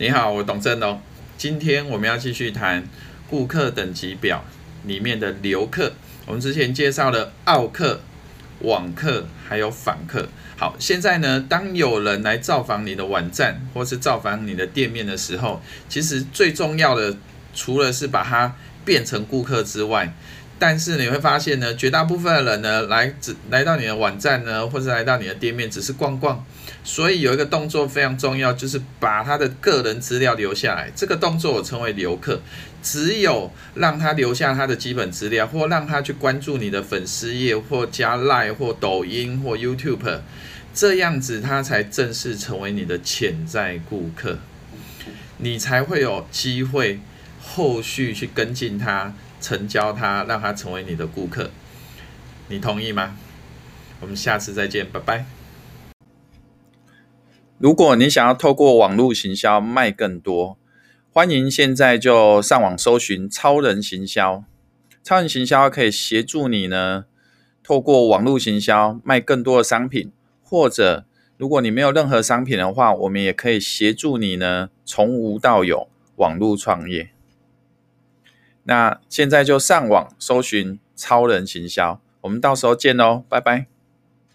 你好，我董振龙。今天我们要继续谈顾客等级表里面的留客。我们之前介绍了奥客、网客还有访客。好，现在呢，当有人来造访你的网站或是造访你的店面的时候，其实最重要的，除了是把它变成顾客之外，但是你会发现呢，绝大部分的人呢，来只来到你的网站呢，或者来到你的店面，只是逛逛。所以有一个动作非常重要，就是把他的个人资料留下来。这个动作我称为留客。只有让他留下他的基本资料，或让他去关注你的粉丝页，或加 Line 或抖音或 YouTube，这样子他才正式成为你的潜在顾客，你才会有机会后续去跟进他。成交他，让他成为你的顾客，你同意吗？我们下次再见，拜拜。如果你想要透过网络行销卖更多，欢迎现在就上网搜寻超人行销。超人行销可以协助你呢，透过网络行销卖更多的商品，或者如果你没有任何商品的话，我们也可以协助你呢，从无到有网络创业。那现在就上网搜寻超人行销，我们到时候见喽，拜拜。